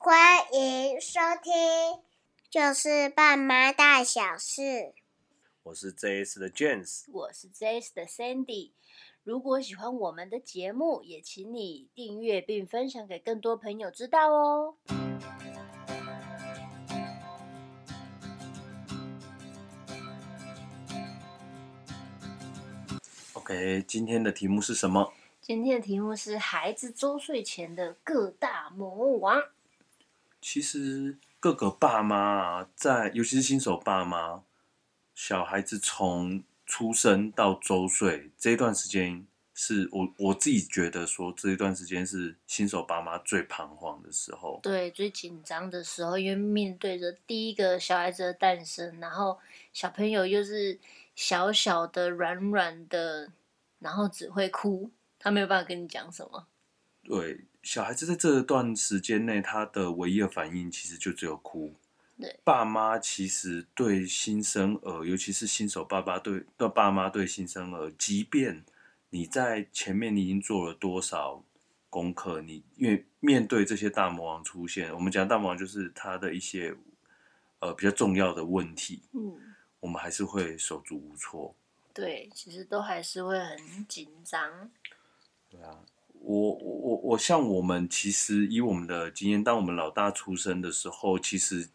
欢迎收听，就是爸妈大小事。我是 JS 的 James，我是 JS 的 Sandy。如果喜欢我们的节目，也请你订阅并分享给更多朋友知道哦。OK，今天的题目是什么？今天的题目是孩子周岁前的各大魔王。其实各个爸妈啊，在尤其是新手爸妈，小孩子从出生到周岁这一段时间，是我我自己觉得说，这一段时间是新手爸妈最彷徨的时候，对，最紧张的时候，因为面对着第一个小孩子的诞生，然后小朋友又是小小的、软软的。然后只会哭，他没有办法跟你讲什么。对，小孩子在这段时间内，他的唯一的反应其实就只有哭。对，爸妈其实对新生儿，尤其是新手爸爸对的爸妈对新生儿，即便你在前面你已经做了多少功课，你因为面对这些大魔王出现，我们讲大魔王就是他的一些呃比较重要的问题，嗯，我们还是会手足无措。对，其实都还是会很紧张。对啊，我我我像我们其实以我们的经验，当我们老大出生的时候，其实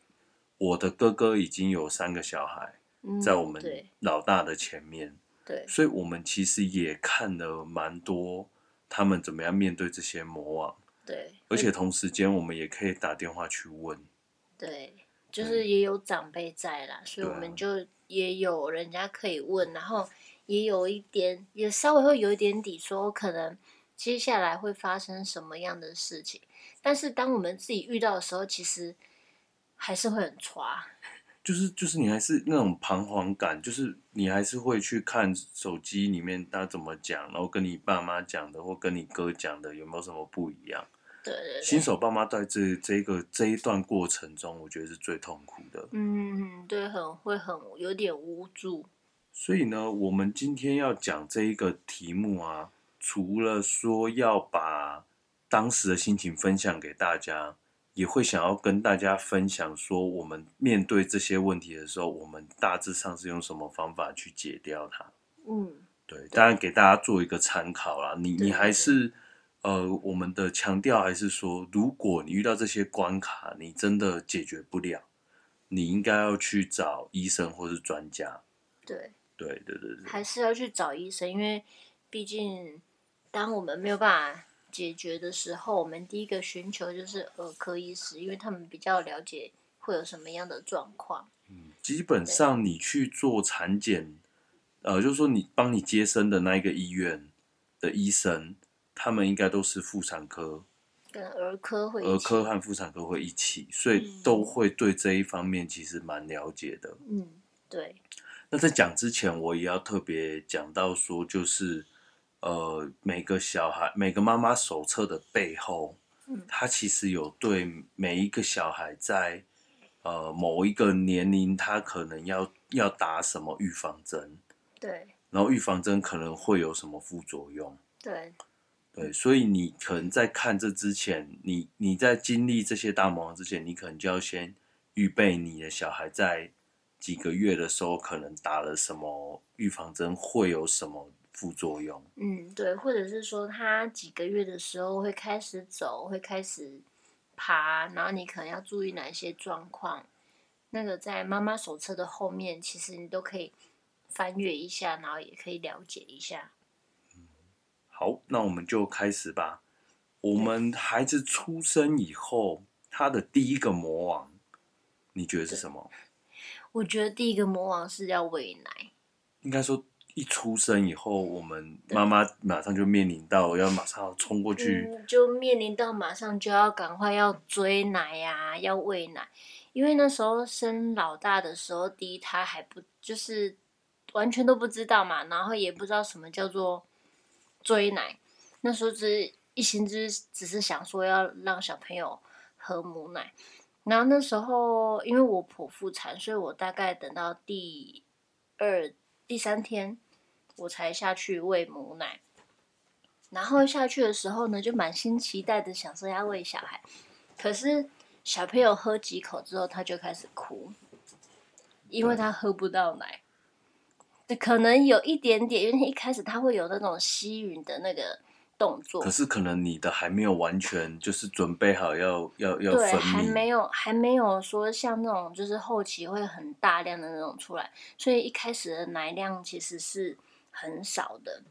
我的哥哥已经有三个小孩，在我们老大的前面。嗯、对，对，所以我们其实也看了蛮多他们怎么样面对这些魔王。对，而且同时间我们也可以打电话去问。对，就是也有长辈在啦，所以我们就。也有人家可以问，然后也有一点，也稍微会有一点底，说可能接下来会发生什么样的事情。但是当我们自己遇到的时候，其实还是会很抓，就是就是你还是那种彷徨感，就是你还是会去看手机里面他怎么讲，然后跟你爸妈讲的或跟你哥讲的有没有什么不一样。对，对，对，新手爸妈在这这个这一段过程中，我觉得是最痛苦的。嗯，对，很会很有点无助。所以呢，我们今天要讲这一个题目啊，除了说要把当时的心情分享给大家，也会想要跟大家分享说，我们面对这些问题的时候，我们大致上是用什么方法去解掉它。嗯，对，当然给大家做一个参考啦。你你还是。呃，我们的强调还是说，如果你遇到这些关卡，你真的解决不了，你应该要去找医生或是专家。对，对，对，对，对，还是要去找医生，因为毕竟，当我们没有办法解决的时候，我们第一个寻求就是儿科医师，因为他们比较了解会有什么样的状况。嗯，基本上你去做产检，呃，就是说你帮你接生的那一个医院的医生。他们应该都是妇产科，跟儿科会儿科和妇产科会一起，所以都会对这一方面其实蛮了解的。嗯，对。那在讲之前，我也要特别讲到说，就是呃，每个小孩、每个妈妈手册的背后，嗯，它其实有对每一个小孩在呃某一个年龄，他可能要要打什么预防针，对。然后预防针可能会有什么副作用，对。对，所以你可能在看这之前，你你在经历这些大魔王之前，你可能就要先预备你的小孩在几个月的时候可能打了什么预防针，会有什么副作用。嗯，对，或者是说他几个月的时候会开始走，会开始爬，然后你可能要注意哪些状况。那个在妈妈手册的后面，其实你都可以翻阅一下，然后也可以了解一下。好，那我们就开始吧。我们孩子出生以后，他的第一个魔王，你觉得是什么？我觉得第一个魔王是要喂奶。应该说，一出生以后，我们妈妈马上就面临到要马上要冲过去，嗯，就面临到马上就要赶快要追奶呀，啊，要喂奶。因为那时候生老大的时候，第一胎还不就是完全都不知道嘛，然后也不知道什么叫做。追奶，那时候只一心只只是想说要让小朋友喝母奶，然后那时候因为我剖腹产，所以我大概等到第二、第三天我才下去喂母奶，然后下去的时候呢，就满心期待的想说要喂小孩，可是小朋友喝几口之后，他就开始哭，因为他喝不到奶。可能有一点点，因为一开始他会有那种吸吮的那个动作。可是可能你的还没有完全就是准备好要要要对，还没有还没有说像那种就是后期会很大量的那种出来，所以一开始的奶量其实是很少的。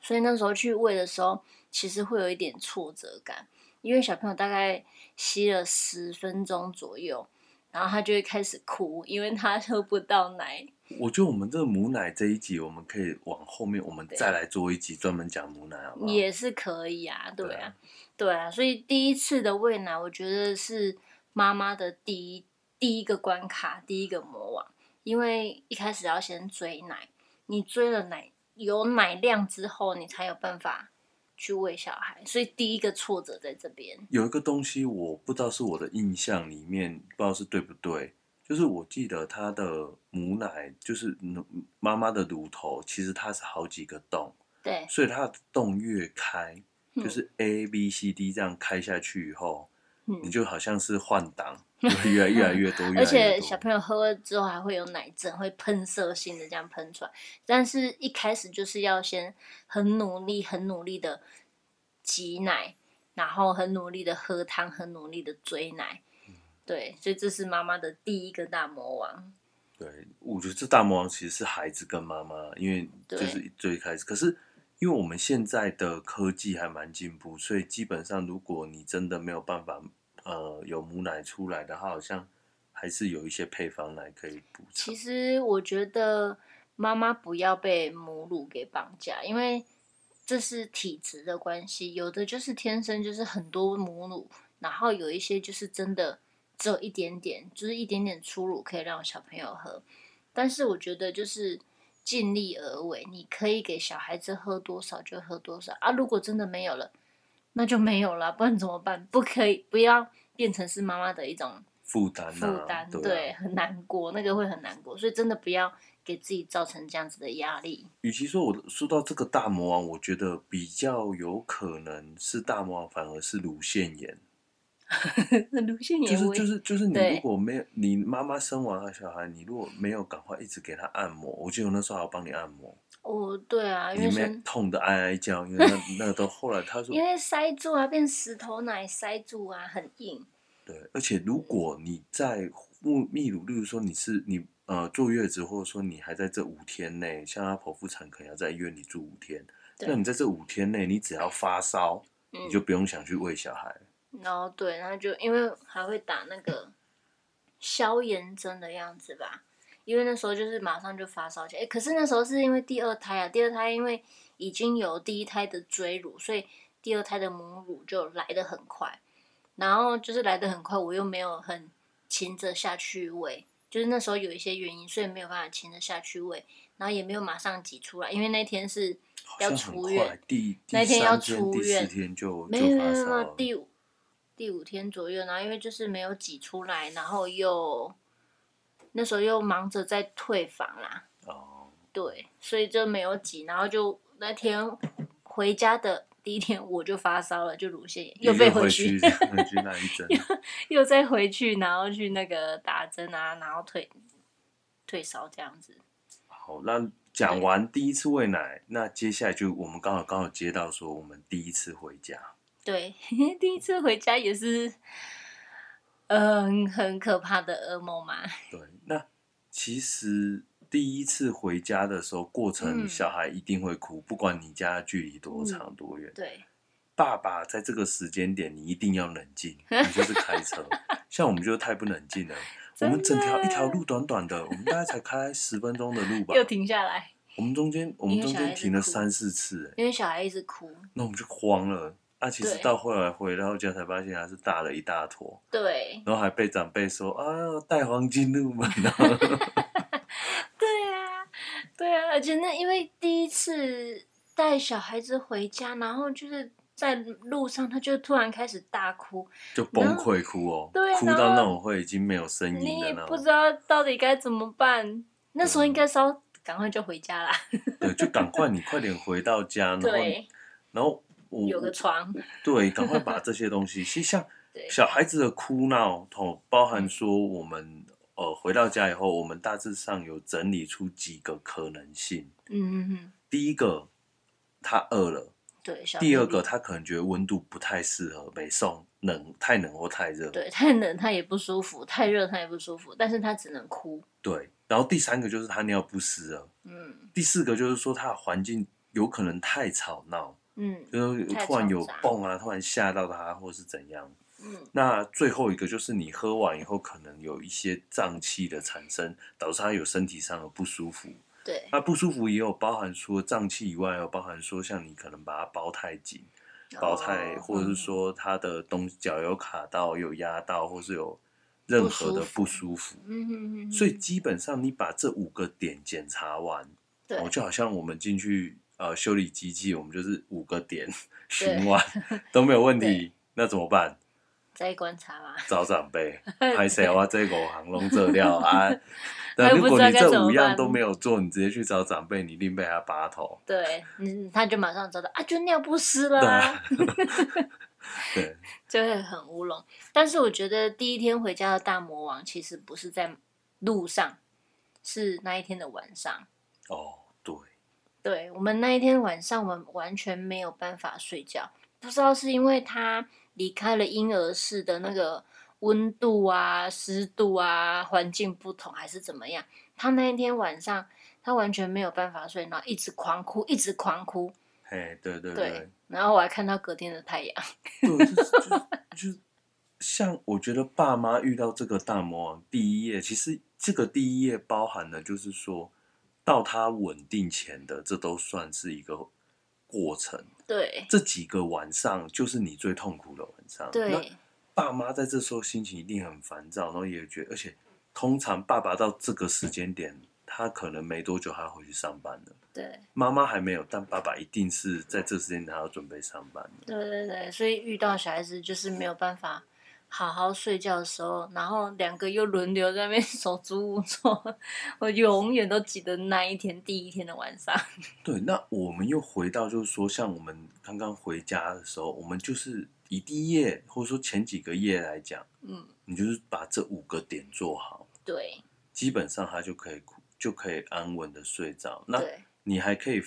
所以那时候去喂的时候，其实会有一点挫折感，因为小朋友大概吸了十分钟左右，然后他就会开始哭，因为他喝不到奶。我觉得我们这个母奶这一集，我们可以往后面，我们再来做一集专门讲母奶，好不好？也是可以啊，对啊，对啊。所以第一次的喂奶，我觉得是妈妈的第一第一个关卡，第一个魔王，因为一开始要先追奶，你追了奶有奶量之后，你才有办法去喂小孩。所以第一个挫折在这边。有一个东西，我不知道是我的印象里面，不知道是对不对。就是我记得他的母奶，就是妈妈的乳头，其实它是好几个洞，对，所以它的洞越开，就是 A B C D 这样开下去以后，嗯、你就好像是换挡，越来越来越多，越来越多。而且小朋友喝了之后还会有奶症，会喷射性的这样喷出来。但是一开始就是要先很努力、很努力的挤奶，然后很努力的喝汤，很努力的追奶。对，所以这是妈妈的第一个大魔王。对，我觉得这大魔王其实是孩子跟妈妈，因为就是最开始。可是因为我们现在的科技还蛮进步，所以基本上如果你真的没有办法，呃，有母奶出来的话，好像还是有一些配方奶可以补偿。其实我觉得妈妈不要被母乳给绑架，因为这是体质的关系，有的就是天生就是很多母乳，然后有一些就是真的。只有一点点，就是一点点初乳可以让小朋友喝，但是我觉得就是尽力而为，你可以给小孩子喝多少就喝多少啊。如果真的没有了，那就没有了，不然怎么办？不可以，不要变成是妈妈的一种负担，负担，对，对，很难过，那个会很难过，所以真的不要给自己造成这样子的压力。与其说我说到这个大魔王，我觉得比较有可能是大魔王，反而是乳腺炎。乳腺炎就是就是就是你如果没有你妈妈生完了小孩，你如果没有赶快一直给他按摩，我记得我那时候还要帮你按摩。哦，对啊，因为痛的哀哀叫，因为那那个都后来他说，因为塞住啊，变石头奶塞住啊，很硬。对，而且如果你在喂泌乳，例如说你是你呃坐月子，或者说你还在这五天内，像他剖腹产可能要在医院里住五天，那你在这五天内，你只要发烧，嗯，你就不用想去喂小孩。然后对，然后就因为还会打那个消炎针的样子吧，因为那时候就是马上就发烧起来。哎，可是那时候是因为第二胎啊，第二胎因为已经有第一胎的追乳，所以第二胎的母乳就来的很快。然后就是来的很快，我又没有很勤着下去喂，就是那时候有一些原因，所以没有办法勤着下去喂，然后也没有马上挤出来，因为那天是要出院，第那天要出院，第四天就没有没有没有第五。第五天左右，然后因为就是没有挤出来，然后又那时候又忙着在退房啦。哦。对，所以就没有挤，然后就那天回家的第一天我就发烧了，就乳腺炎又被回去，回去那一针，又又再回去，然后去那个打针啊，然后退退烧这样子。好，那讲完第一次喂奶，那接下来就我们刚好刚好接到说我们第一次回家。对，第一次回家也是，嗯、呃，很可怕的噩梦嘛。对，那其实第一次回家的时候，过程小孩一定会哭，嗯、不管你家距离多长多远、嗯。对，爸爸在这个时间点，你一定要冷静，你就是开车。像我们就太不冷静了，我们整条一条路短短的，我们大概才开十分钟的路吧，又停下来。我们中间我们中间停了三四次，因为小孩一直哭，那我们就慌了。那、啊、其实到后来回到家才发现他是大了一大坨，对，然后还被长辈说啊带黄金入门啊，对啊，对啊，而且那因为第一次带小孩子回家，然后就是在路上他就突然开始大哭，就崩溃哭哦，对，哭到那种会已经没有声音了，不知道到底该怎么办，那时候应该是要赶快就回家啦，对，就赶快你快点回到家，然后然后。有个床，对，赶快把这些东西。其实像，小孩子的哭闹，哦，包含说我们、嗯、呃回到家以后，我们大致上有整理出几个可能性。嗯嗯嗯。第一个，他饿了。对。第二个，他可能觉得温度不太适合，北宋冷太冷或太热。对，太冷他也不舒服，太热他也不舒服，但是他只能哭。对。然后第三个就是他尿不湿了。嗯。第四个就是说他的环境有可能太吵闹。嗯。就是突然有蹦啊，突然吓到他，或是怎样。嗯。那最后一个就是你喝完以后，可能有一些胀气的产生，导致他有身体上的不舒服。对，那不舒服也有包含说胀气以外，有包含说像你可能把它包太紧，包太，或者是说他的东西脚有卡到、有压到，或是有任何的不舒服。嗯嗯嗯。所以基本上你把这五个点检查完，对，哦，就好像我们进去呃修理机器，我们就是五个点巡完都没有问题，那怎么办？再观察嘛。找长辈，还是我这个行龙这料啊？但如果你这五样都没有做，你直接去找长辈，你一定被他拔头。对，嗯，他就马上找到啊，就尿不湿了啊。对，就会很乌龙。但是我觉得第一天回家的大魔王其实不是在路上，是那一天的晚上。哦，对，我们那一天晚上，我们完全没有办法睡觉，不知道是因为他离开了婴儿室的那个。温度啊，湿度啊，环境不同还是怎么样？他那一天晚上，他完全没有办法睡，然后一直狂哭，一直狂哭。嘿，对对对。对，然后我还看到隔天的太阳。对，就是就，就像我觉得爸妈遇到这个大魔王第一页，其实这个第一页包含的就是说到他稳定前的，这都算是一个过程。对，这几个晚上就是你最痛苦的晚上。对。爸妈在这时候心情一定很烦躁，然后也觉得，而且通常爸爸到这个时间点，他可能没多久还要回去上班了。对，妈妈还没有，但爸爸一定是在这时间点他要准备上班。对对对，所以遇到小孩子就是没有办法好好睡觉的时候，然后两个又轮流在那边手足无措，我永远都记得那一天第一天的晚上。对，那我们又回到就是说，像我们刚刚回家的时候，我们就是。以第一页或者说前几个夜来讲，嗯，你就是把这五个点做好，对，基本上他就可以就可以安稳的睡着。那你还可以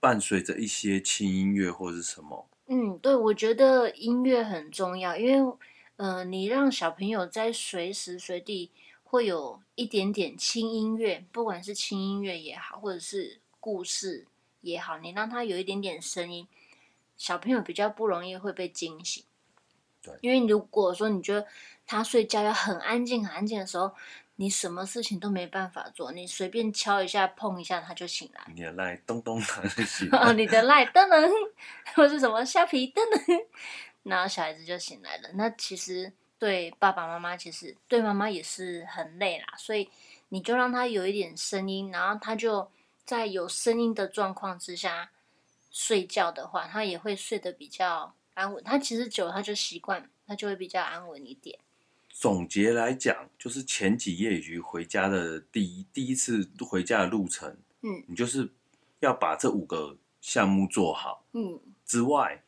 伴随着一些轻音乐或者什么。嗯，对，我觉得音乐很重要，因为呃，你让小朋友在随时随地会有一点点轻音乐，不管是轻音乐也好，或者是故事也好，你让他有一点点声音。小朋友比较不容易会被惊醒，对，因为如果说你觉得他睡觉要很安静、很安静的时候，你什么事情都没办法做，你随便敲一下、碰一下他就醒来。你的赖咚咚他就醒 哦，你的赖噔噔，或是什么虾皮噔噔，然后小孩子就醒来了。那其实对爸爸妈妈，其实对妈妈也是很累啦。所以你就让他有一点声音，然后他就在有声音的状况之下。睡觉的话，他也会睡得比较安稳。他其实久了，他就习惯，他就会比较安稳一点。总结来讲，就是前几夜以及回家的第一第一次回家的路程，嗯，你就是要把这五个项目做好，嗯，之外，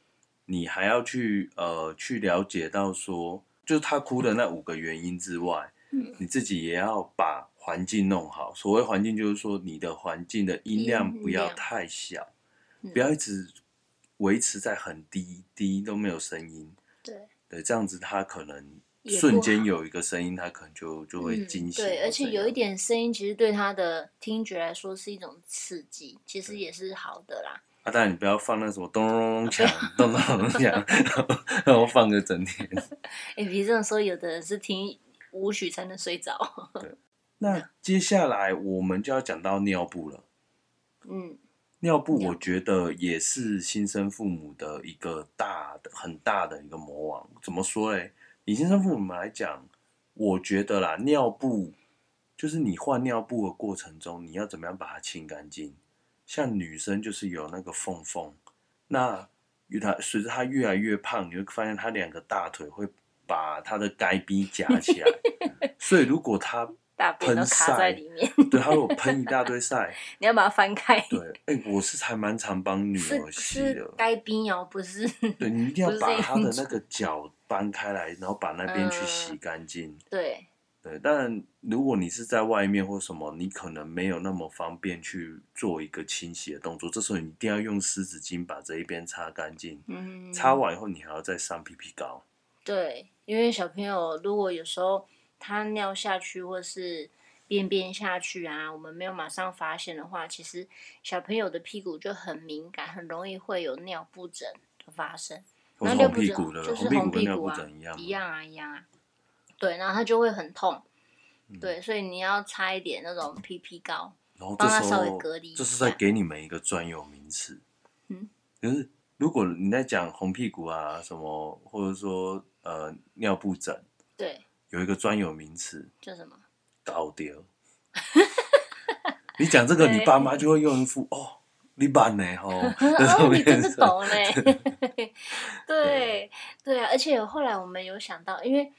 你还要去呃去了解到说，就是他哭的那五个原因之外，嗯，你自己也要把环境弄好。所谓环境，就是说你的环境的音量不要太小。不要一直维持在很低低都没有声音，对对，这样子他可能瞬间有一个声音，他可能就就会惊醒。对，而且有一点声音，其实对他的听觉来说是一种刺激，其实也是好的啦。啊，当然你不要放那什么咚咚咚锵，咚咚咚锵，然后放个整天。哎，比如这种说，有的人是听舞曲才能睡着。对，那接下来我们就要讲到尿布了。嗯。尿布，我觉得也是新生父母的一个大的、很大的一个魔王。怎么说嘞？以新生父母来讲，我觉得啦，尿布就是你换尿布的过程中，你要怎么样把它清干净？像女生就是有那个缝缝，那与她随着她越来越胖，你会发现她两个大腿会把她的该逼夹起来，所以如果她。大便都卡在里面，对，还有喷一大堆晒，你要把它翻开。对，哎、欸，我是还蛮常帮女儿洗的。该冰哦，不是。对，你一定要把她的那个脚搬开来，然后把那边去洗干净。嗯、对。对，但如果你是在外面或什么，你可能没有那么方便去做一个清洗的动作。这时候你一定要用湿纸巾把这一边擦干净。嗯，擦完以后你还要再上屁屁膏。对，因为小朋友如果有时候他尿下去或是便便下去啊，我们没有马上发现的话，其实小朋友的屁股就很敏感，很容易会有尿布疹的发生。那红屁股的，就是红屁股啊，一样，一样啊，一样啊。对，然后它就会很痛，嗯、对，所以你要擦一点那种 PP 膏，然后帮它稍微隔离一。这是在给你们一个专有名词，嗯，就是如果你在讲红屁股啊什么，或者说呃尿布疹，对，有一个专有名词叫什么？搞丢。你讲这个，你爸妈就会用一副哦，你办呢？吼，哦，你真的 懂呢。对对啊，而且后来我们有想到，因为。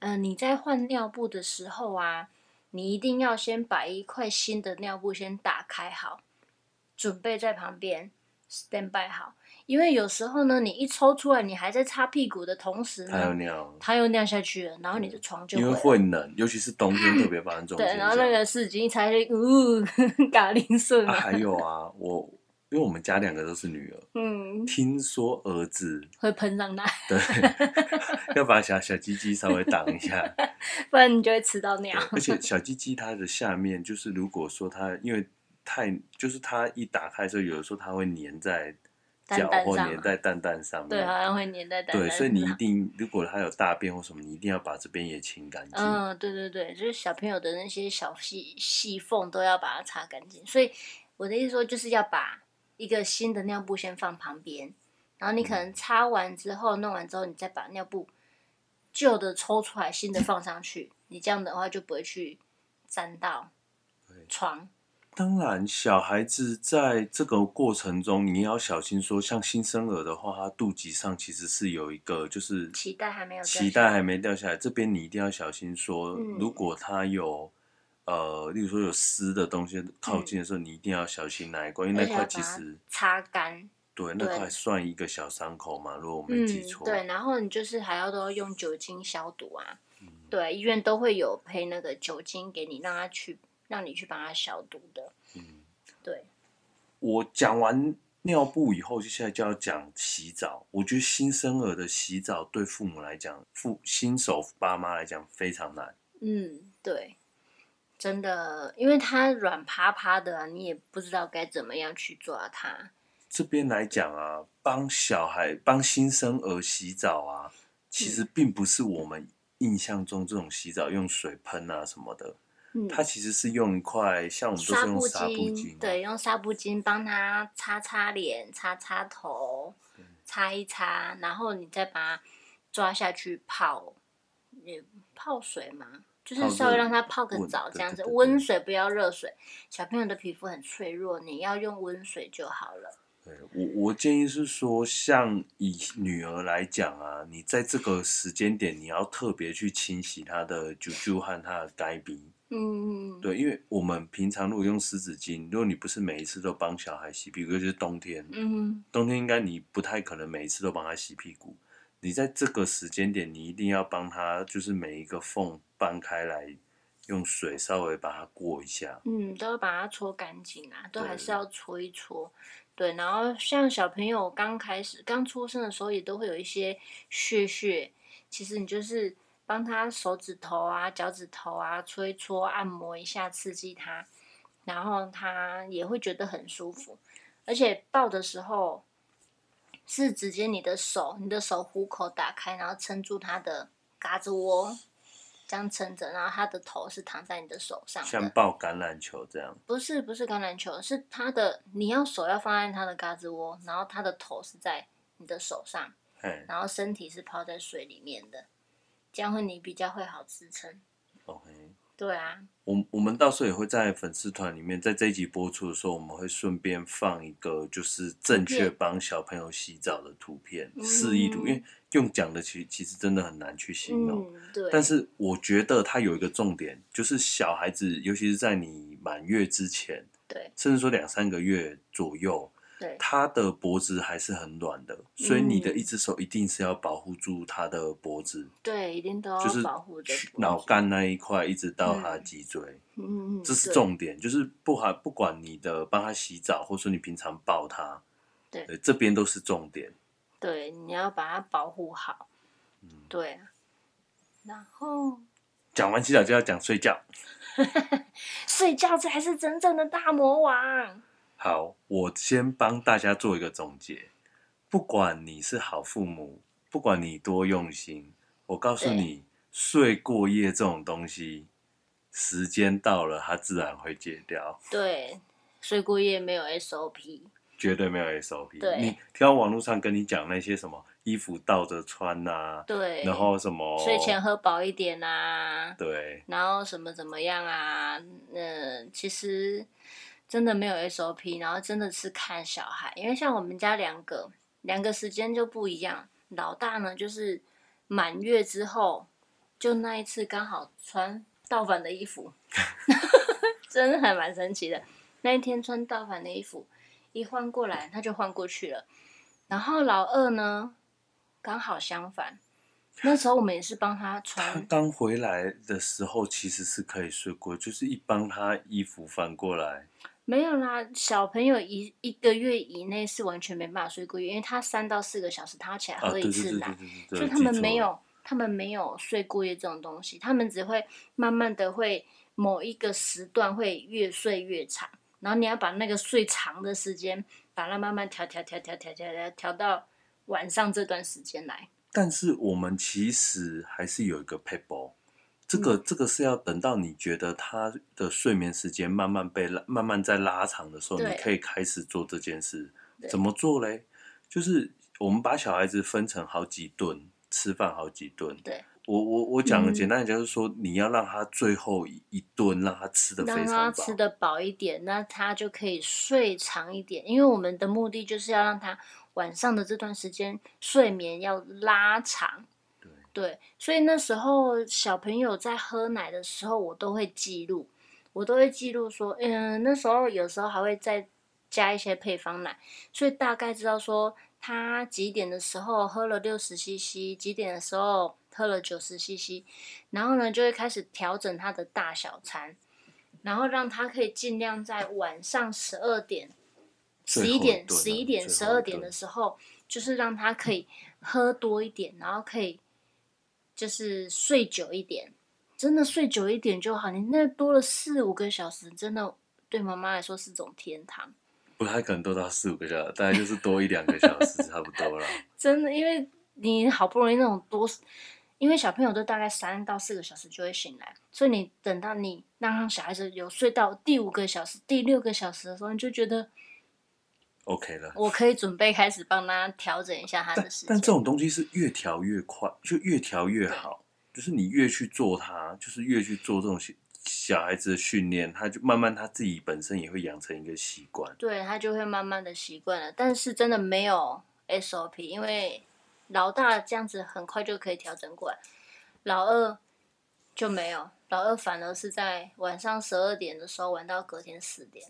嗯、呃，你在换尿布的时候啊，你一定要先把一块新的尿布先打开好，准备在旁边 stand by 好。因为有时候呢，你一抽出来，你还在擦屁股的同时呢，它又尿，它又尿下去了，然后你的床就会因为会冷，尤其是冬天特别发生这种。对，然后那个湿巾一擦就呜，嘎铃顺。还有啊，我。因为我们家两个都是女儿，嗯，听说儿子会喷上奶，对，要把小小鸡鸡稍微挡一下，不然你就会吃到尿。而且小鸡鸡它的下面，就是如果说它因为太，就是它一打开的时候，有的时候它会粘在脚或粘在蛋蛋上面，对，好像会粘在蛋蛋上。对，所以你一定，如果它有大便或什么，你一定要把这边也清干净。嗯，对对对，就是小朋友的那些小细细缝都要把它擦干净。所以我的意思说，就是要把。一个新的尿布先放旁边，然后你可能擦完之后、弄完之后，你再把尿布旧的抽出来，新的放上去。你这样的话就不会去沾到床。当然，小孩子在这个过程中，你要小心说，像新生儿的话，他肚脐上其实是有一个，就是脐带还没有脐带还没掉下来，这边你一定要小心说，如果他有。呃，例如说有湿的东西靠近的时候，嗯、你一定要小心那一块，因为那块其实擦干。对，那块算一个小伤口嘛，如果我没记错、嗯。对，然后你就是还要都要用酒精消毒啊。嗯、对，医院都会有配那个酒精给你，让他去让你去帮他消毒的。嗯，对。我讲完尿布以后，就现在就要讲洗澡。我觉得新生儿的洗澡对父母来讲，父新手爸妈来讲非常难。嗯，对。真的，因为它软趴趴的啊，你也不知道该怎么样去抓它。这边来讲啊，帮小孩、帮新生儿洗澡啊，其实并不是我们印象中这种洗澡用水喷啊什么的。嗯，它其实是用一块，像我们都是用纱布巾，啊，对，用纱布巾帮他擦擦脸、擦擦头、擦一擦，然后你再把它抓下去泡，你泡水吗？就是稍微让它泡个澡，这样子，温水不要热水。小朋友的皮肤很脆弱，你要用温水就好了。对，我我建议是说，像以女儿来讲啊，你在这个时间点，你要特别去清洗她的啾啾和她的该鼻。嗯嗯。对，因为我们平常如果用湿纸巾，如果你不是每一次都帮小孩洗屁股，尤其是冬天，嗯，冬天应该你不太可能每一次都帮他洗屁股。你在这个时间点，你一定要帮他，就是每一个缝搬开来，用水稍微把它过一下。嗯，都要把它搓干净啊，都还是要搓一搓。对，然后像小朋友刚开始刚出生的时候，也都会有一些屑屑。其实你就是帮他手指头啊、脚趾头啊搓一搓，按摩一下，刺激他，然后他也会觉得很舒服。而且抱的时候。是直接你的手，你的手虎口打开，然后撑住他的胳肢窝，这样撑着，然后他的头是躺在你的手上，像抱橄榄球这样。不是不是橄榄球，是他的，你要手要放在他的胳肢窝，然后他的头是在你的手上，然后身体是泡在水里面的，这样会你比较会好支撑。对啊，我我们到时候也会在粉丝团里面，在这一集播出的时候，我们会顺便放一个就是正确帮小朋友洗澡的图片示意图，因为用讲的其实其实真的很难去形容。嗯，对。但是我觉得它有一个重点，就是小孩子，尤其是在你满月之前，对，甚至说两三个月左右，对，它的脖子还是很软的，所以你的一只手一定是要保护住它的脖子。对，一定都要保护的。脑干那一块一直到它的脊椎，嗯嗯，这是重点，就是不还不管你的帮它洗澡，或者说你平常抱它，对，对，这边都是重点。对，你要把它保护好。嗯，对。然后讲完洗澡就要讲睡觉，睡觉才是真正的大魔王。好，我先帮大家做一个总结。不管你是好父母，不管你多用心，我告诉你，睡过夜这种东西，时间到了，它自然会戒掉。对，睡过夜没有 SOP，绝对没有 SOP。对，你听网络上跟你讲那些什么衣服倒着穿呐、啊，对，然后什么睡前喝饱一点啊，对，然后什么怎么样啊？嗯、呃，其实。真的没有 SOP，然后真的是看小孩，因为像我们家两个，两个时间就不一样。老大呢，就是满月之后，就那一次刚好穿倒反的衣服，真的还蛮神奇的。那一天穿倒反的衣服，一换过来他就换过去了。然后老二呢，刚好相反，那时候我们也是帮他穿。他刚回来的时候其实是可以睡过，就是一帮他衣服反过来。没有啦，小朋友一一个月以内是完全没办法睡过夜，因为他三到四个小时他要起来喝一次奶，所以他们没有他们没有睡过夜这种东西，他们只会慢慢的会某一个时段会越睡越长，然后你要把那个睡长的时间把它慢慢调调调调调调调调到晚上这段时间来。但是我们其实还是有一个撇步。这个这个是要等到你觉得他的睡眠时间慢慢被拉，慢慢在拉长的时候，你可以开始做这件事。怎么做嘞？就是我们把小孩子分成好几顿吃饭，好几顿。对，我我我讲的简单点就是说，你要让他最后一一顿让他吃的非常饱，让他吃的饱一点，那他就可以睡长一点。因为我们的目的就是要让他晚上的这段时间睡眠要拉长。对，所以那时候小朋友在喝奶的时候，我都会记录，我都会记录说，嗯，那时候有时候还会再加一些配方奶，所以大概知道说他几点的时候喝了六十 CC，几点的时候喝了九十 CC，然后呢就会开始调整他的大小餐，然后让他可以尽量在晚上十二点、十一点、十一点、十二点的时候，就是让他可以喝多一点，然后可以。就是睡久一点，真的睡久一点就好。你那多了四五个小时，真的对妈妈来说是种天堂。不太可能多到四五个小时，大概就是多一两个小时差不多了。真的，因为你好不容易那种多，因为小朋友都大概三到四个小时就会醒来，所以你等到你让小孩子有睡到第五个小时、第六个小时的时候，你就觉得。OK 了，我可以准备开始帮他调整一下他的时间。但这种东西是越调越快，就越调越好。就是你越去做它，就是越去做这种小孩子的训练，他就慢慢他自己本身也会养成一个习惯。对，他就会慢慢的习惯了。但是真的没有 SOP，因为老大这样子很快就可以调整过来，老二就没有，老二反而是在晚上十二点的时候玩到隔天四点。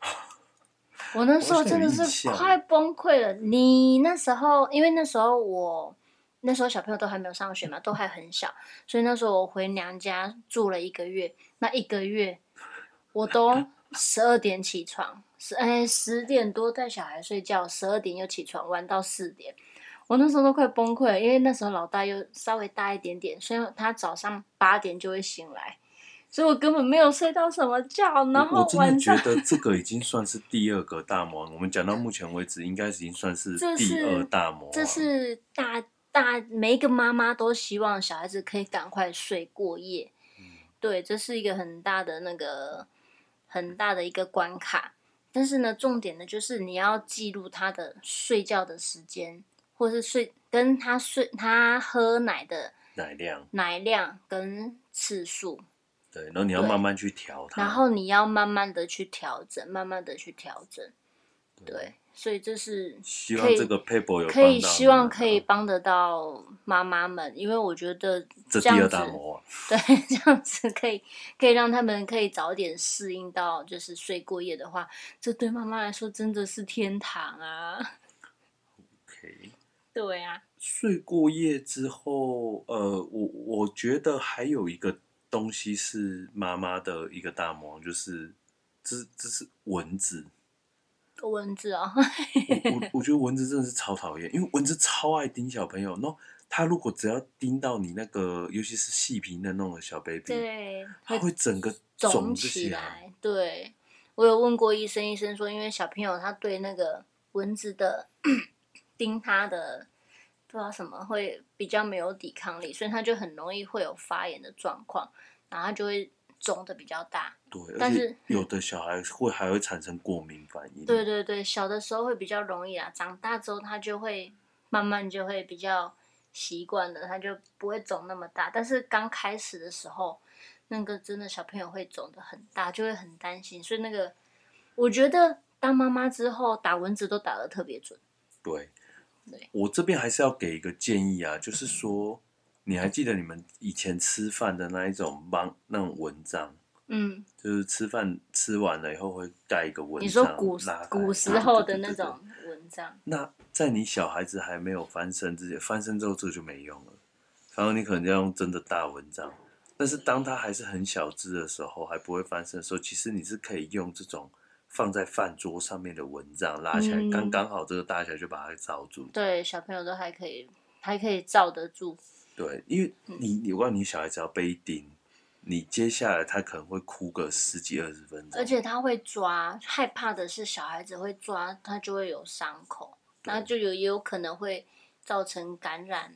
我那时候真的是快崩溃了。你那时候，因为那时候我那时候小朋友都还没有上学嘛，都还很小，所以那时候我回娘家住了一个月。那一个月，我都 十二点起床，十哎十点多带小孩睡觉，十二点又起床玩到四点。我那时候都快崩溃了，因为那时候老大又稍微大一点点，所以他早上八点就会醒来。所以我根本没有睡到什么觉，然后我真的觉得这个已经算是第二个大魔王。我们讲到目前为止，应该已经算是第二大魔王。这是大大每一个妈妈都希望小孩子可以赶快睡过夜。嗯，对，这是一个很大的那个很大的一个关卡。但是呢，重点呢就是你要记录他的睡觉的时间，或是睡跟他睡他喝奶的奶量、奶量跟次数。对，然后你要慢慢去调它，然后你要慢慢的去调整，慢慢的去调整。对，所以这是希望这个 paper 有可以希望可以帮得到妈妈们，因为我觉得这，这第二大魔王，对，这样子可以可以让他们可以早点适应到，就是睡过夜的话，这对妈妈来说真的是天堂啊。OK，对啊，睡过夜之后，呃，我我觉得还有一个东西是妈妈的一个大魔王，就是这这是蚊子。蚊子啊、哦，我我我觉得蚊子真的是超讨厌，因为蚊子超爱叮小朋友。然后它如果只要叮到你那个，尤其是细皮嫩那种小 baby，对，它会整个肿起来。对，我有问过医生，医生说，因为小朋友他对那个蚊子的 叮他的不知道什么会比较没有抵抗力，所以他就很容易会有发炎的状况，然后他就会。肿的比较大，对，但是有的小孩会还会产生过敏反应。对对对，小的时候会比较容易啊，长大之后他就会慢慢就会比较习惯了，他就不会肿那么大。但是刚开始的时候，那个真的小朋友会肿的很大，就会很担心。所以那个，我觉得当妈妈之后打蚊子都打的特别准。对，对，我这边还是要给一个建议啊，就是说。你还记得你们以前吃饭的那一种帮那种蚊帐？嗯，就是吃饭吃完了以后会盖一个蚊帐。你说古古时候的那种蚊帐？那在你小孩子还没有翻身之前，翻身之后这就没用了。然后你可能要用真的大蚊帐。但是当他还是很小只的时候，还不会翻身的时候，其实你是可以用这种放在饭桌上面的蚊帐拉起来，嗯、刚刚好这个大小就把它罩住。对，小朋友都还可以，还可以罩得住。对，因为你，你如果你小孩子要被叮，你接下来他可能会哭个十几二十分钟，而且他会抓，害怕的是小孩子会抓，他就会有伤口，那就有也有可能会造成感染，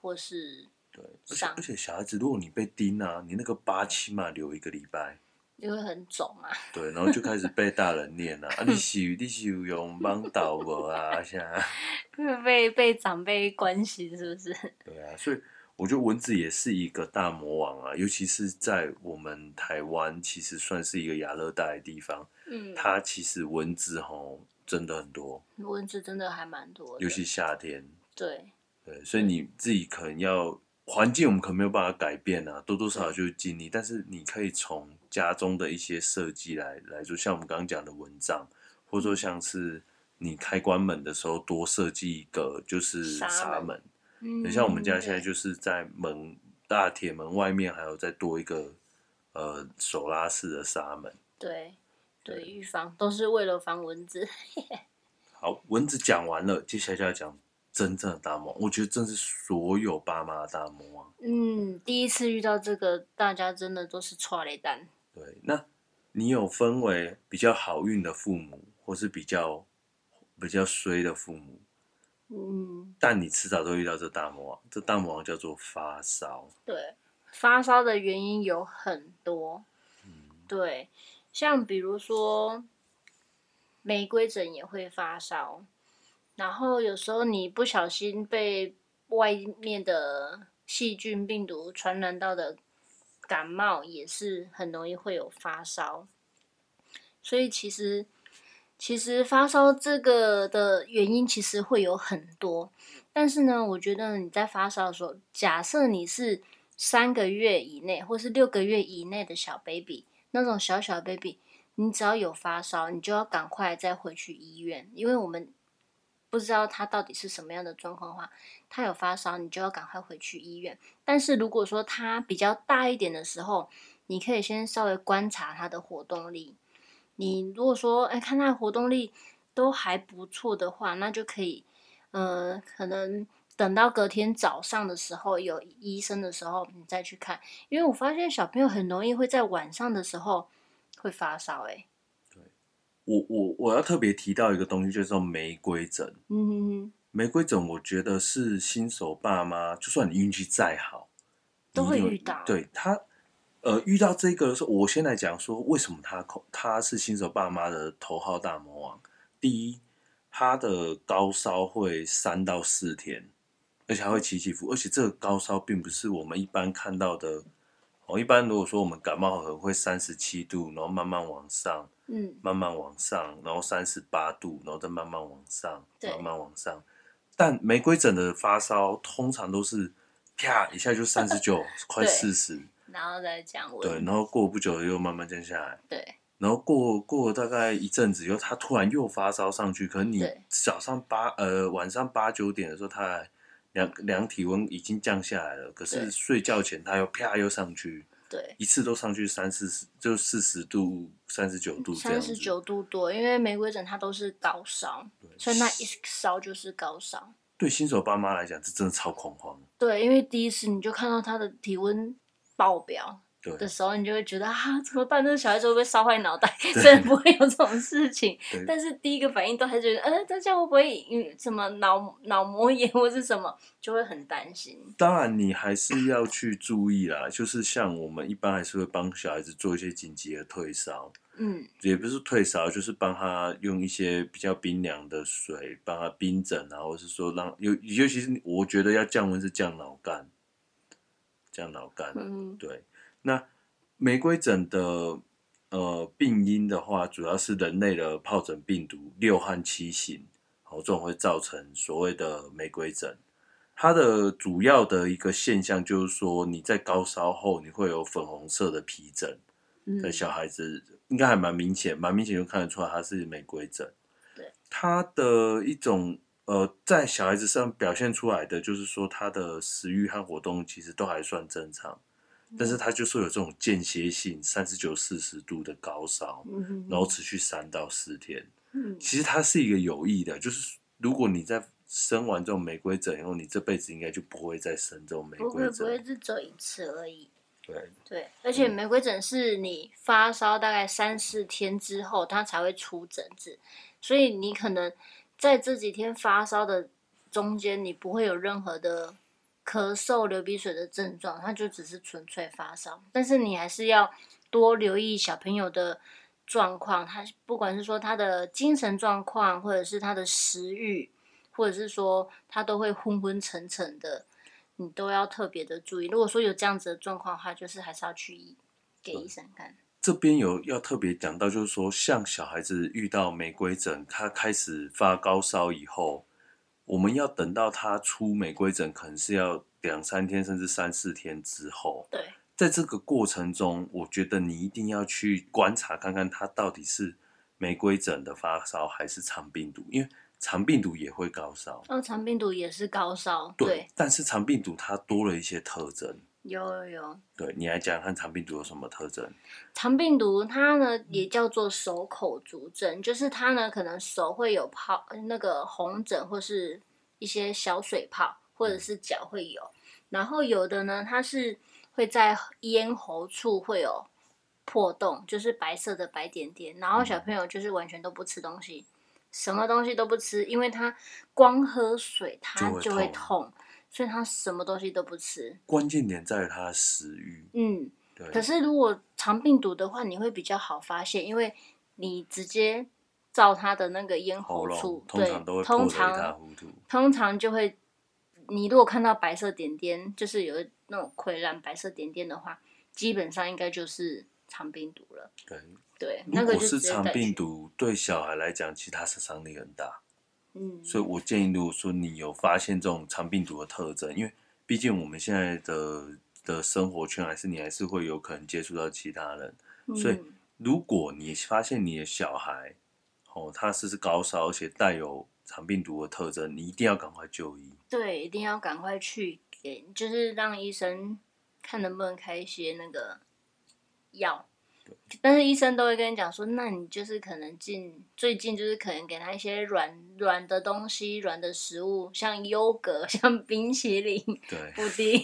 或是对，而且而且小孩子如果你被叮啊，你那个疤起码留一个礼拜。因为很肿啊，对，然后就开始被大人念了，啊你是你是有用帮倒我啊？现在 被被长辈关心是不是？对啊，所以。我觉得蚊子也是一个大魔王啊，尤其是在我们台湾，其实算是一个亚热带的地方。嗯，它其实蚊子吼真的很多，蚊子真的还蛮多的，尤其夏天。对对，所以你自己可能要环境，我们可能没有办法改变啊，多多少少就是尽力。但是你可以从家中的一些设计来来说，像我们刚刚讲的蚊帐，或者说像是你开关门的时候多设计一个就是纱门。很像我们家现在就是在门、嗯、大铁门外面，还有再多一个呃手拉式的纱门。对对，预防都是为了防蚊子。好，蚊子讲完了，接下来就要讲真正的大魔王。我觉得真是所有爸妈的大魔王。嗯，第一次遇到这个，大家真的都是剉咧等。对，那你有分为比较好运的父母，或是比较比较衰的父母？嗯，但你迟早都遇到这大魔王，这大魔王叫做发烧。对，发烧的原因有很多。嗯，对，像比如说玫瑰疹也会发烧，然后有时候你不小心被外面的细菌、病毒传染到的感冒，也是很容易会有发烧。所以其实。其实发烧这个的原因其实会有很多，但是呢，我觉得你在发烧的时候，假设你是三个月以内或是六个月以内的小 baby，那种小小 baby，你只要有发烧，你就要赶快再回去医院，因为我们不知道他到底是什么样的状况的话，他有发烧，你就要赶快回去医院。但是如果说他比较大一点的时候，你可以先稍微观察他的活动力。你如果说，哎，看他活动力都还不错的话，那就可以，呃，可能等到隔天早上的时候有医生的时候，你再去看。因为我发现小朋友很容易会在晚上的时候会发烧，哎。对，我我我要特别提到一个东西，就是说玫瑰疹。嗯哼哼。玫瑰疹，我觉得是新手爸妈，就算你运气再好，都会遇到。对他。呃，遇到这个的时候，我先来讲说为什么他口他是新手爸妈的头号大魔王。第一，他的高烧会三到四天，而且还会起起伏，而且这个高烧并不是我们一般看到的。哦，一般如果说我们感冒可能会三十七度，然后慢慢往上，嗯，慢慢往上，然后三十八度，然后再慢慢往上，慢慢往上。但玫瑰疹的发烧通常都是啪一下就三十九，快四十，然后再降温。对，然后过不久又慢慢降下来。对。然后过过了大概一阵子以后，他突然又发烧上去。可能你早上八呃晚上八九点的时候，他量量体温已经降下来了。可是睡觉前他又啪又上去，对，一次都上去三四十，就四十度、三十九度这样。三十九度多，因为玫瑰疹它都是高烧，所以那一烧就是高烧。对新手爸妈来讲，这真的超恐慌。对，因为第一次你就看到他的体温爆表。的时候，你就会觉得啊，怎么办？这个小孩子会不会烧坏脑袋？虽然不会有这种事情，但是第一个反应都还觉得，呃，大家会不会嗯什么脑脑膜炎或是什么，就会很担心。当然，你还是要去注意啦。就是像我们一般还是会帮小孩子做一些紧急的退烧，嗯，也不是退烧，就是帮他用一些比较冰凉的水帮他冰枕啊，或是说让尤尤其是我觉得要降温是降脑干，降脑干，嗯，对。那玫瑰疹的呃病因的话，主要是人类的疱疹病毒六和七型，哦，这种会造成所谓的玫瑰疹。它的主要的一个现象就是说，你在高烧后，你会有粉红色的皮疹，的小孩子应该还蛮明显，蛮明显就看得出来它是玫瑰疹。对，他的一种呃，在小孩子上表现出来的，就是说他的食欲和活动其实都还算正常。但是它就是有这种间歇性三十九、四十度的高烧，然后持续三到四天。其实它是一个有益的，就是如果你在生完这种玫瑰疹以后，你这辈子应该就不会再生这种玫瑰疹。不会，不会，是只一次而已。对对，而且玫瑰疹是你发烧大概三四天之后，它才会出疹子，所以你可能在这几天发烧的中间，你不会有任何的。咳嗽、流鼻水的症状，它就只是纯粹发烧。但是你还是要多留意小朋友的状况，他不管是说他的精神状况，或者是他的食欲，或者是说他都会昏昏沉沉的，你都要特别的注意。如果说有这样子的状况的话，就是还是要去给医生看。这边有要特别讲到，就是说像小孩子遇到玫瑰疹，他开始发高烧以后。我们要等到他出玫瑰疹，可能是要两三天甚至三四天之后。对，在这个过程中，我觉得你一定要去观察看看他到底是玫瑰疹的发烧还是肠病毒，因为肠病毒也会高烧。哦，肠病毒也是高烧。对，对，但是肠病毒它多了一些特征。有有有，对，你来讲看肠病毒有什么特征？肠病毒它呢也叫做手口足症，就是它呢可能手会有泡那个红疹或是一些小水泡，或者是脚会有，然后有的呢它是会在咽喉处会有破洞，就是白色的白点点，然后小朋友就是完全都不吃东西，什么东西都不吃，因为他光喝水他就会痛。所以他什么东西都不吃，关键点在于他的食欲。嗯，对。可是如果肠病毒的话，你会比较好发现，因为你直接照他的那个咽喉处，对通常都会破得一塌糊涂。通常就会，你如果看到白色点点，就是有那种溃烂白色点点的话，基本上应该就是肠病毒了。对对，那个就是肠病毒，对小孩来讲，其实它杀伤力很大。嗯，所以我建议，如果说你有发现这种肠病毒的特征，因为毕竟我们现在的的生活圈还是你还是会有可能接触到其他人，嗯、所以如果你发现你的小孩哦，他是是高烧，而且带有肠病毒的特征，你一定要赶快就医。对，一定要赶快去给，就是让医生看能不能开一些那个药。但是医生都会跟你讲说，那你就是可能近最近就是可能给他一些软软的东西，软的食物，像优格、像冰淇淋、布丁，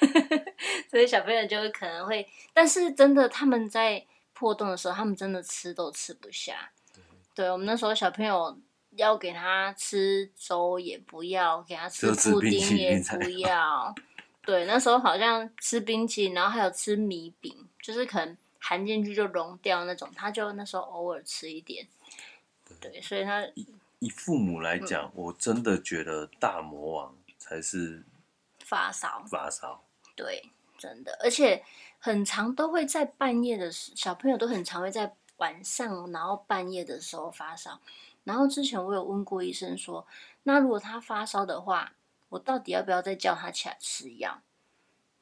所以小朋友就会可能会，但是真的他们在破洞的时候，他们真的吃都吃不下。对，对我们那时候小朋友要给他吃粥也不要，给他吃布丁也不要。对，那时候好像吃冰淇淋，然后还有吃米饼。就是可能含进去就溶掉那种，他就那时候偶尔吃一点，对，所以他以以父母来讲，嗯，我真的觉得大魔王才是发烧，发烧，对，真的，而且很常都会在半夜的时，小朋友都很常会在晚上，然后半夜的时候发烧。然后之前我有问过医生说，那如果他发烧的话，我到底要不要再叫他起来吃药？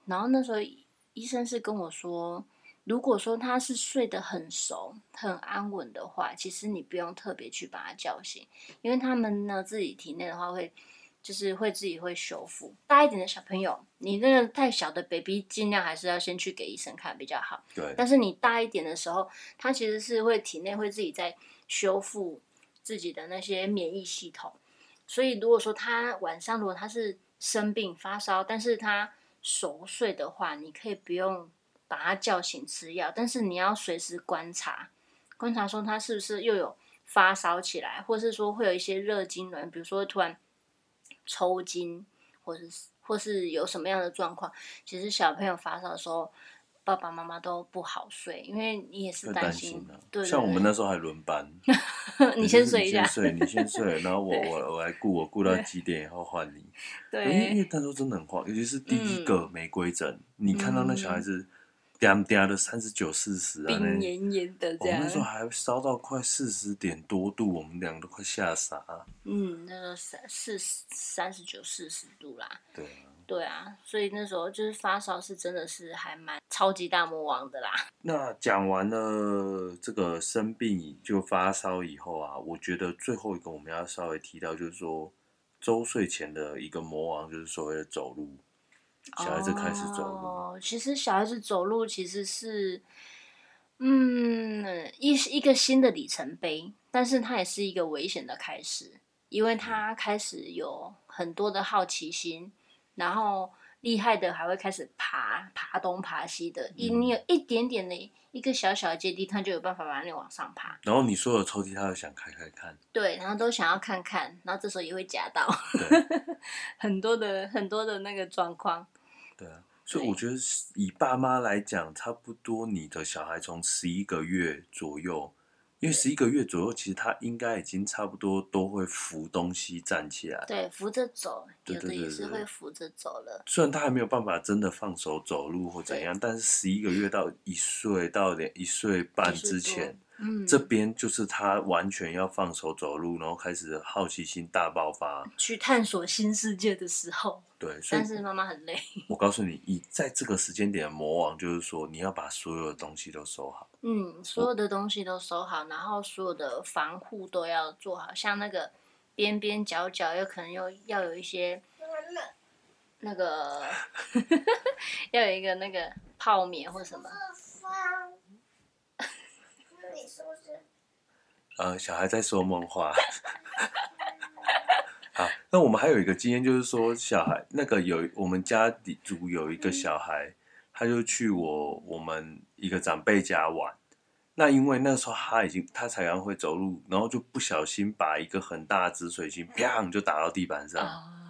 然后那时候医生是跟我说，如果说他是睡得很熟、很安稳的话，其实你不用特别去把他叫醒，因为他们呢自己体内的话会。就是会自己会修复。大一点的小朋友，你那个太小的 baby，尽量还是要先去给医生看比较好。对。但是你大一点的时候，他其实是会体内会自己在修复自己的那些免疫系统。所以如果说他晚上如果他是生病发烧，但是他熟睡的话，你可以不用把他叫醒吃药，但是你要随时观察，观察说他是不是又有发烧起来，或是说会有一些热痉挛，比如说突然。抽筋，或是或是有什么样的状况，其实小朋友发烧的时候，爸爸妈妈都不好睡，因为你也是担心。对，像我们那时候还轮班，你先睡一下，你先睡，你先睡，然后我我我来顾，我顾到几点以后换你。对，因为因为那时候真的很慌，尤其是第一个玫瑰疹，嗯、你看到那小孩子。嗯嗲嗲的三十九四十啊，冰炎炎的这样。我那时候还烧到快四十点多度，我们俩都快吓傻了。嗯，那个三四三十九四十度啦。对啊。对啊，所以那时候就是发烧是真的是还蛮超级大魔王的啦。那讲完了这个生病就发烧以后啊，我觉得最后一个我们要稍微提到就是说周岁前的一个魔王，就是所谓的走路。小孩子开始走路。哦，其实小孩子走路其实是，嗯，一一个新的里程碑，但是它也是一个危险的开始，因为他开始有很多的好奇心，然后厉害的还会开始爬，爬东爬西的，你你有一点点的一个小小的阶梯，他就有办法把你往上爬。然后你所有的抽屉，他都想开开看。对，然后都想要看看，然后这时候也会夹到，对 很多的很多的那个状况。对啊，所以我觉得以爸妈来讲，差不多你的小孩从十一个月左右，因为十一个月左右，其实他应该已经差不多都会扶东西站起来，对，扶着走，有的也是会扶着走了。虽然他还没有办法真的放手走路或怎样，但是十一个月到一岁到两一岁半之前。嗯，这边就是他完全要放手走路，然后开始好奇心大爆发，去探索新世界的时候。对，但是妈妈很累。我告诉你，以在这个时间点的魔王，就是说你要把所有的东西都收好。嗯，所有的东西都收好，然后所有的防护都要做好，像那个边边角角，有可能又要有一些那个 要有一个那个泡棉或什么。是不是？呃，小孩在说梦话。好，那我们还有一个经验，就是说，小孩那个有我们家里族有一个小孩，他就去我我们一个长辈家玩。那因为那时候他已经他才刚会走路，然后就不小心把一个很大的紫水晶啪就打到地板上。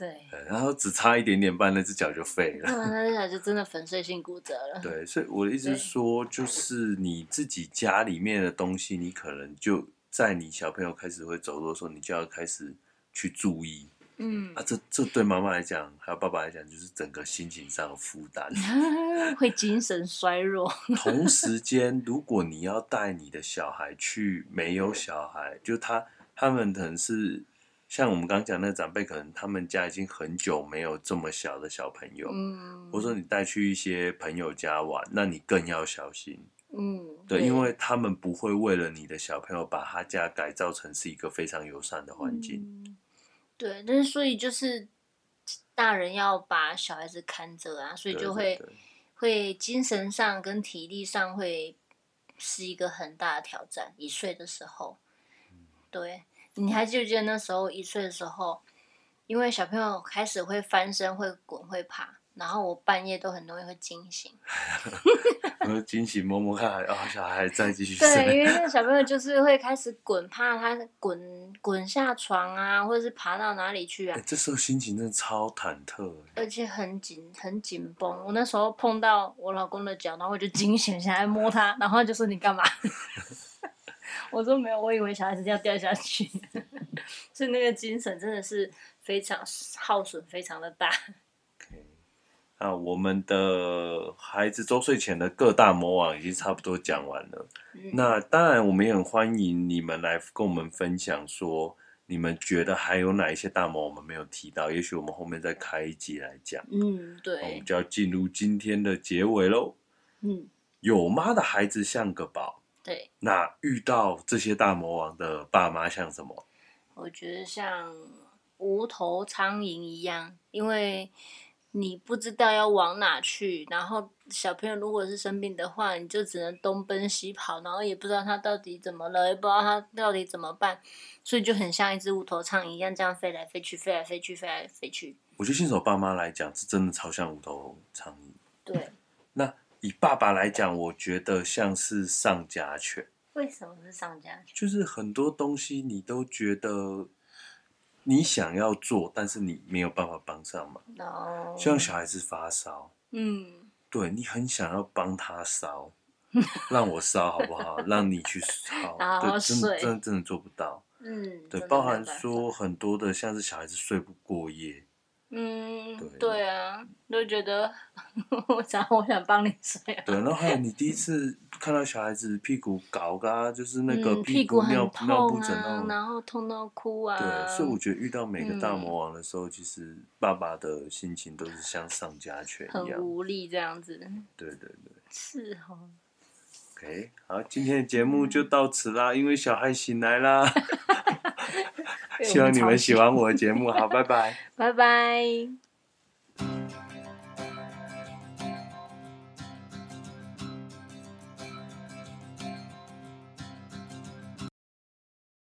对，然后只差一点点半，那只脚就废了。那只脚就真的 粉碎性骨折了。对，所以我的意思是说，就是你自己家里面的东西，你可能就在你小朋友开始会走路的时候，你就要开始去注意。嗯，啊，这这对妈妈来讲，还有爸爸来讲，就是整个心情上的负担，会精神衰弱。同时间，如果你要带你的小孩去，没有小孩，就他他们可能是。像我们刚刚讲那个长辈，可能他们家已经很久没有这么小的小朋友，嗯，或者说你带去一些朋友家玩，那你更要小心，嗯，对，对，因为他们不会为了你的小朋友把他家改造成是一个非常友善的环境，嗯，对，但是所以就是大人要把小孩子看着啊，所以就会会精神上跟体力上会是一个很大的挑战，一岁的时候，对。你还记不记得那时候一岁的时候，因为小朋友开始会翻身、会滚、会爬，然后我半夜都很容易会惊醒。我惊醒摸摸看，然后小孩还在继续睡。对，因为那个小朋友就是会开始滚，怕他滚滚下床啊，或者是爬到哪里去啊。欸、这时候心情真的超忐忑，而且很紧、很紧绷。我那时候碰到我老公的脚，然后我就惊醒，想来摸他，然后就说：“你干嘛？” 我说没有，我以为小孩子要掉下去，所以那个精神真的是非常耗损，非常的大。啊，我们的孩子周岁前的各大魔王已经差不多讲完了。嗯、那当然，我们也很欢迎你们来跟我们分享说，说你们觉得还有哪一些大魔王我们没有提到？也许我们后面再开一集来讲。嗯，对。我们就要进入今天的结尾喽。嗯，有妈的孩子像个宝。对。那遇到这些大魔王的爸妈像什么？我觉得像无头苍蝇一样，因为。你不知道要往哪去，然后小朋友如果是生病的话，你就只能东奔西跑，然后也不知道他到底怎么了，也不知道他到底怎么办，所以就很像一只无头苍蝇一样，这样飞来飞去，飞来飞去，飞来飞去。我觉得新手爸妈来讲是真的超像无头苍蝇。对。那以爸爸来讲，我觉得像是上家犬。为什么是上家犬？就是很多东西你都觉得。你想要做，但是你没有办法帮上忙。No. 像小孩子发烧，嗯，对，你很想要帮他烧，让我烧好不好？让你去烧，对，真的真的真的做不到。嗯，对，包含说很多的，像是小孩子睡不过夜。嗯，对，对啊，都觉得 我想我想帮你睡啊。对，然后还有你第一 次看到小孩子屁股搞啊，就是那个屁股尿、嗯、尿布疹啊，然后痛到哭啊。对，所以我觉得遇到每个大魔王的时候，嗯、其实爸爸的心情都是像丧家犬一样，很无力这样子。对对对，是哦。OK，好，今天的节目就到此啦，因为小孩醒来啦。希望你们喜欢我的节目，好，拜拜，拜拜。